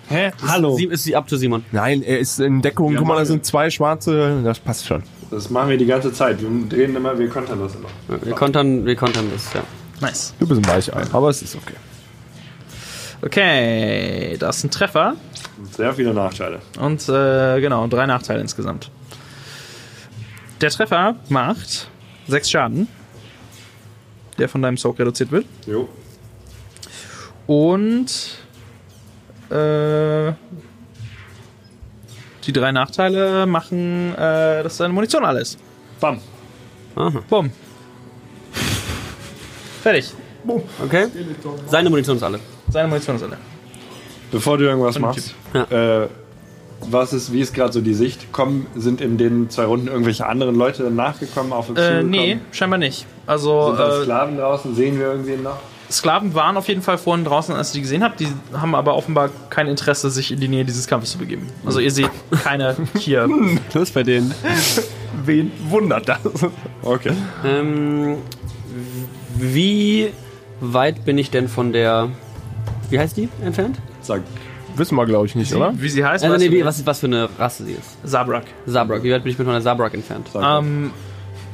Hä? Hallo. Sie, ist sie up to Simon. Nein, er ist in Deckung. Ja, Guck mal, da sind zwei schwarze. Das passt schon. Das machen wir die ganze Zeit. Wir drehen immer, wir kontern das immer. Wir kontern, wir kontern das, ja. Nice. Du bist ein Weichei, aber es ist okay. Okay, das ist ein Treffer. Sehr viele Nachteile. Und äh, genau, drei Nachteile insgesamt. Der Treffer macht sechs Schaden. Der von deinem Soak reduziert wird. Jo. Und äh, die drei Nachteile machen, äh, dass deine Munition alles. Bam. Aha. Bumm. Fertig. Okay. Seine Munition ist alle. Seine Munition ist alle. Bevor du irgendwas machst, äh, was ist, wie ist gerade so die Sicht? Kommen, sind in den zwei Runden irgendwelche anderen Leute nachgekommen auf uns Äh, nee, scheinbar nicht. Also Sind da äh, Sklaven draußen? Sehen wir irgendwen noch? Sklaven waren auf jeden Fall vorhin draußen, als ihr die gesehen habt. Die haben aber offenbar kein Interesse, sich in die Nähe dieses Kampfes zu begeben. Also ihr seht keine hier. Los bei denen. Wen wundert das? Okay. Ähm, wie weit bin ich denn von der. Wie heißt die entfernt? Sag. Wissen wir, glaube ich, nicht, oder? Wie sie heißt? Also, nee, wie, was, was für eine Rasse sie ist. Zabrak. Zabrak. Wie weit bin ich mit meiner Zabrak entfernt? Ähm,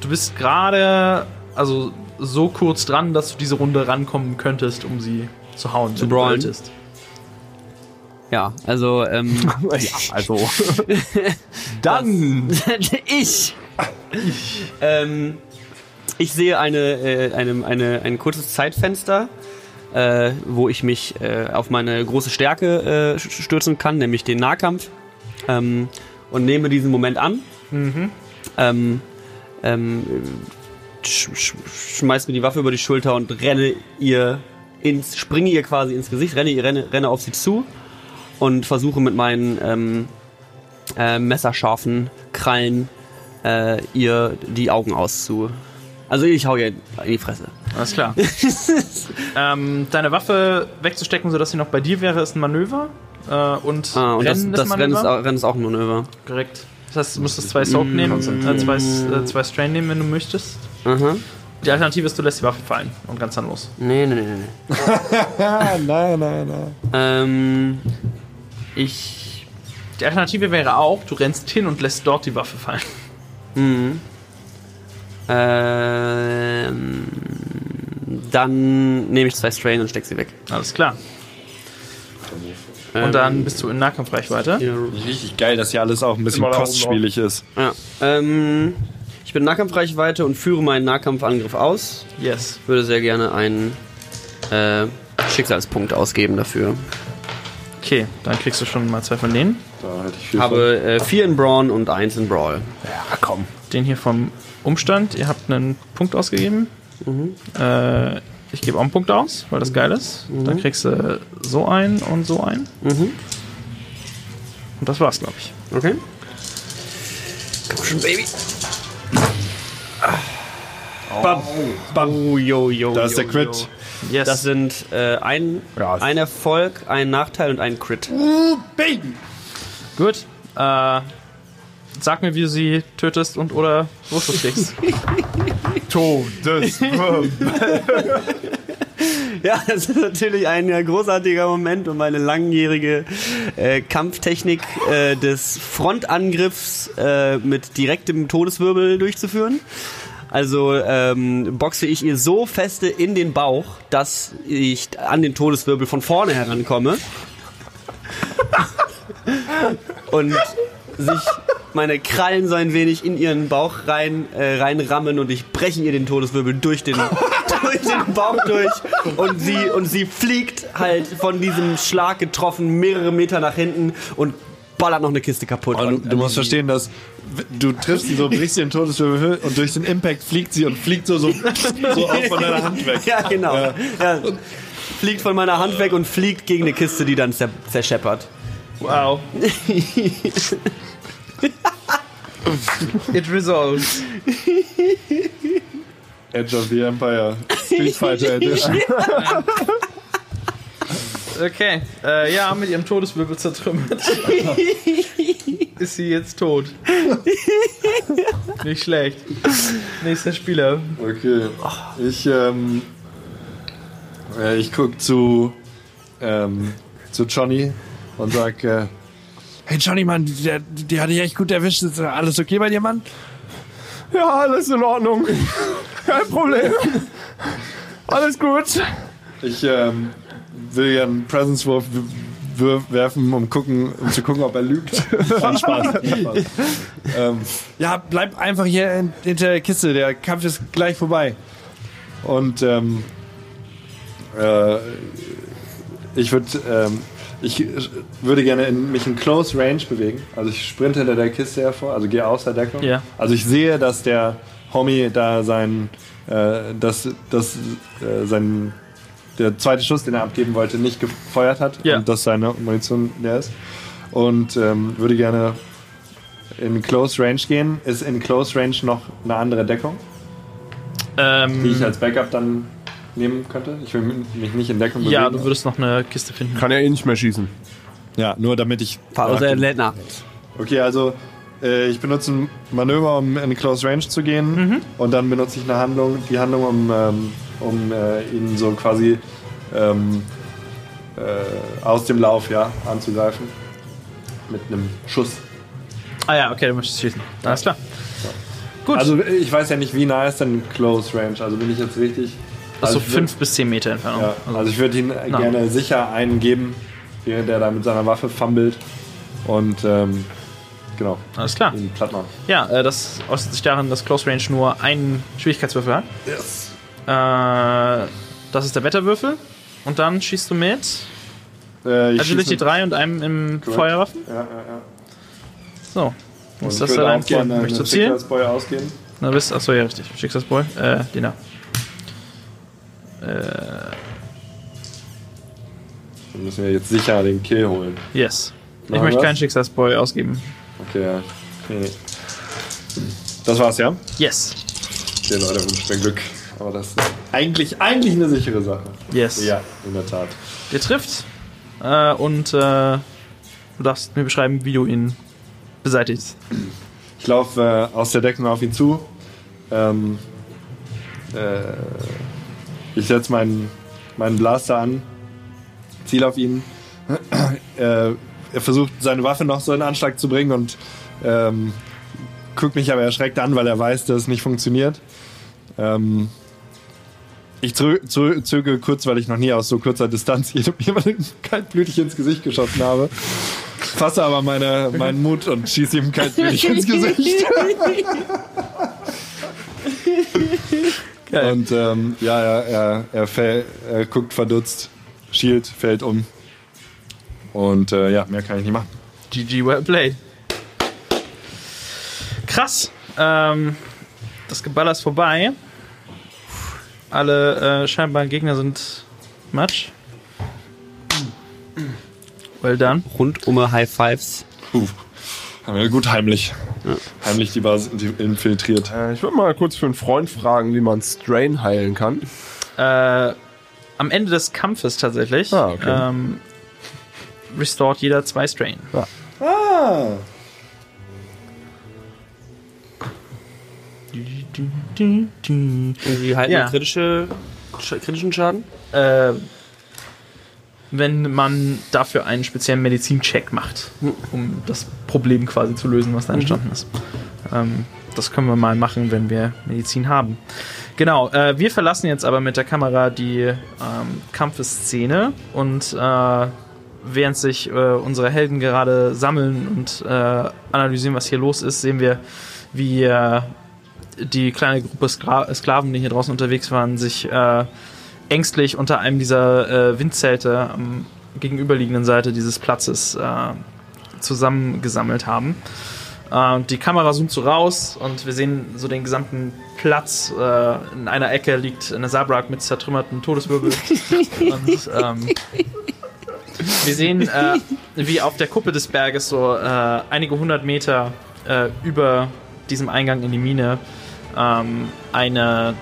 du bist gerade also so kurz dran, dass du diese Runde rankommen könntest, um sie zu hauen, zu brawlen. Ja, also, ähm. Ja, also. Dann. ich! ähm, ich sehe eine, äh, eine, eine, ein kurzes Zeitfenster, äh, wo ich mich äh, auf meine große Stärke äh, stürzen kann, nämlich den Nahkampf. Ähm, und nehme diesen Moment an. Ähm, ähm, sch sch schmeiß mir die Waffe über die Schulter und renne ihr ins, springe ihr quasi ins Gesicht, renne, renne, renne auf sie zu und versuche mit meinen ähm, äh, messerscharfen Krallen äh, ihr die Augen auszu. Also ich hau ihr in die Fresse. Alles klar. ähm, deine Waffe wegzustecken, sodass sie noch bei dir wäre, ist ein Manöver. äh, und, Ah, und das, Rennen das Rennen, ist auch, Rennen ist auch ein Manöver. Korrekt. Das heißt, du müsstest zwei Soak Mm, nehmen, konzentrieren. äh, zwei, äh, zwei Strain nehmen, wenn du möchtest. Aha. Die Alternative ist, du lässt die Waffe fallen und ganz dann los. Nee, nee, nee, nee. nein, nein, nein. Ähm, Ich. Die Alternative wäre auch, du rennst hin und lässt dort die Waffe fallen. mhm. Ähm, dann nehme ich zwei Strain und steck sie weg. Alles klar. Ähm, Und dann bist du in Nahkampfreichweite. Richtig geil, dass hier alles auch ein bisschen kostspielig ist. Ja. Ähm, ich bin in Nahkampfreichweite und führe meinen Nahkampfangriff aus. Yes. Würde sehr gerne einen äh, Schicksalspunkt ausgeben dafür. Okay, dann kriegst du schon mal zwei von denen. Da hätte ich viel Habe äh, vier in Brawn und eins in Brawl. Ja, komm. Den hier vom Umstand. Ihr habt einen Punkt ausgegeben. Äh, ich gebe auch einen Punkt aus, weil das geil ist. Dann kriegst du so einen und so einen. Mhm. Und das war's, glaube ich. Okay. Komm schon, Baby. Bam, bam. Oh, yo, yo, Da ist yo, der Crit. Yes. Das sind äh, ein, Ja. ein Erfolg, ein Nachteil und ein Crit. Gut. Äh, sag mir, wie du sie tötest und oder wo du schlägst. Todes. Ja, das ist natürlich ein äh, großartiger Moment, um meine langjährige äh, Kampftechnik äh, des Frontangriffs äh, mit direktem Todeswirbel durchzuführen. Also ähm, boxe ich ihr so feste in den Bauch, dass ich an den Todeswirbel von vorne herankomme. und sich meine Krallen so ein wenig in ihren Bauch rein äh, reinrammen und ich breche ihr den Todeswirbel durch den durch den Bauch durch und sie und sie fliegt halt von diesem Schlag getroffen mehrere Meter nach hinten und ballert noch eine Kiste kaputt. Aber du, Und, du musst verstehen, dass du triffst sie so, brichst sie den Todeswirbel und durch den Impact fliegt sie und fliegt so, so, so auch von deiner Hand weg. ja, genau. Ja. Ja. Fliegt von meiner Hand weg und fliegt gegen eine Kiste, die dann zer zerscheppert. wow. It resolves. Edge of the Empire. Street Fighter Edition. Okay. Äh, ja, mit ihrem Todeswirbel zertrümmert. ist sie jetzt tot. Nicht schlecht. Nächster Spieler. Okay. Ich, ähm, äh, ich guck zu, ähm, zu Johnny und sag, äh, hey Johnny, Mann, der, der hat dich echt gut erwischt. Ist alles okay bei dir, Mann? Ja, alles in Ordnung. Kein Problem. Alles gut. Ich ähm, will ja einen Presence-Wurf werfen, um, gucken, um zu gucken, ob er lügt. Spaß. Spaß. ähm, ja, bleib einfach hier in, hinter der Kiste. Der Kampf ist gleich vorbei. Und ähm, äh, ich würde ähm, ich würde gerne in, mich in Close Range bewegen. Also ich sprinte hinter der Kiste hervor, also gehe aus der Deckung. Ja. Also ich sehe, dass der Homie da sein, äh, dass, dass äh, sein der zweite Schuss, den er abgeben wollte, nicht gefeuert hat Ja. und dass seine Munition leer ist. Und ähm, würde gerne in Close Range gehen. Ist in Close Range noch eine andere Deckung, Ähm, die ich als Backup dann nehmen könnte? Ich will mich nicht in Deckung bewegen. ja, du würdest noch eine Kiste finden. Kann ja eh nicht mehr schießen. Ja, nur damit ich. Also er lädt nach. Okay, also äh, ich benutze ein Manöver, um in Close Range zu gehen. Und dann benutze ich eine Handlung, die Handlung, um, ähm, um äh, ihn so quasi ähm, äh, aus dem Lauf ja, anzugreifen. Mit einem Schuss. Ah ja, okay, du möchtest schießen. Alles klar. Gut. Also ich weiß ja nicht, wie nah ist denn Close Range. Also bin ich jetzt richtig. also so ich würd- 5 bis 10 Meter Entfernung. Ja, Also, also ich würde ihn äh, gerne sicher einen geben, während er da mit seiner Waffe fummelt. Und ähm, genau, alles klar. ihn platt machen. Ja, äh, das äußert sich darin, dass Close Range nur einen Schwierigkeitswürfel hat. Yes. Äh, das ist der Wetterwürfel. Und dann schießt du mit Äh, ich Agility mit- 3 und einem im Feuerwaffen. Ja, ja, ja. So. Ist ich das auch gerne Möchtest du zielen? Schicksalsboy ausgeben. Na, bist, achso, ja, richtig. Schicksalsboy. Äh, Dina. Äh, Dann müssen wir jetzt sicher den Kill holen. yes. Ich Machen möchte wir's? keinen Schicksalsboy ausgeben. Okay, ja. Okay. Das war's, ja? Yes. Okay, Leute, wünscht mir Glück. Aber das ist eigentlich, eigentlich eine sichere Sache. Yes. Ja, in der Tat. Der trifft. Äh, und äh, Du darfst mir beschreiben, wie du ihn beseitigst. Ich laufe äh, aus der Deckung auf ihn zu. Ähm, äh, ich setze meinen, meinen Blaster an, ziele auf ihn. äh, er versucht, seine Waffe noch so in Anschlag zu bringen und ähm, guckt mich aber erschreckt an, weil er weiß, dass es nicht funktioniert. Ähm, ich zö zö zöge kurz, weil ich noch nie aus so kurzer Distanz jemandem kaltblütig ins Gesicht geschossen habe. Fasse aber meine, meinen Mut und schieße ihm kaltblütig ins Gesicht. Geil. Und ähm, ja, er, er, er, fäll, er guckt verdutzt, schielt, fällt um. Und äh, ja, mehr kann ich nicht machen. GG, well played. Krass. Ähm, das Geballer ist vorbei. Alle äh, scheinbaren Gegner sind Matsch. Well done. Rundumme High Fives. Puh. Haben wir gut heimlich. Heimlich die Basis infiltriert. Äh, ich würde mal kurz für einen Freund fragen, wie man Strain heilen kann. Äh, am Ende des Kampfes tatsächlich Ah, okay. ähm, restored jeder zwei Strain. Ah. Die halten Ja. kritische, sch- kritischen Schaden? Äh, wenn man dafür einen speziellen Medizincheck macht, um das Problem quasi zu lösen, was da entstanden ist. Ähm, das können wir mal machen, wenn wir Medizin haben. Genau, äh, wir verlassen jetzt aber mit der Kamera die ähm, Kampfeszene und äh, während sich äh, unsere Helden gerade sammeln und äh, analysieren, was hier los ist, sehen wir, wie äh, die kleine Gruppe Skra Sklaven, die hier draußen unterwegs waren, sich äh, ängstlich unter einem dieser äh, Windzelte am gegenüberliegenden Seite dieses Platzes äh, zusammengesammelt haben. Äh, die Kamera zoomt so raus und wir sehen so den gesamten Platz. Äh, in einer Ecke liegt eine Sabrak mit zertrümmerten Todeswirbel. und ähm, wir sehen, äh, wie auf der Kuppe des Berges so äh, einige hundert Meter äh, über diesem Eingang in die Mine ähm, eine,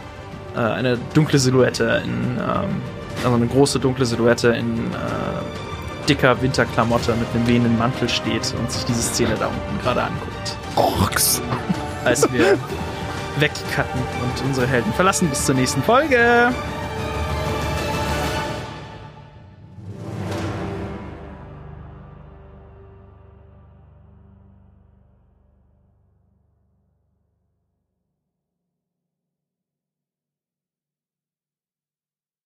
äh, eine dunkle Silhouette in, ähm, also eine große dunkle Silhouette in äh, dicker Winterklamotte mit einem wehenden Mantel steht und sich diese Szene da unten gerade anguckt. Orks. Als wir wegcutten und unsere Helden verlassen. Bis zur nächsten Folge.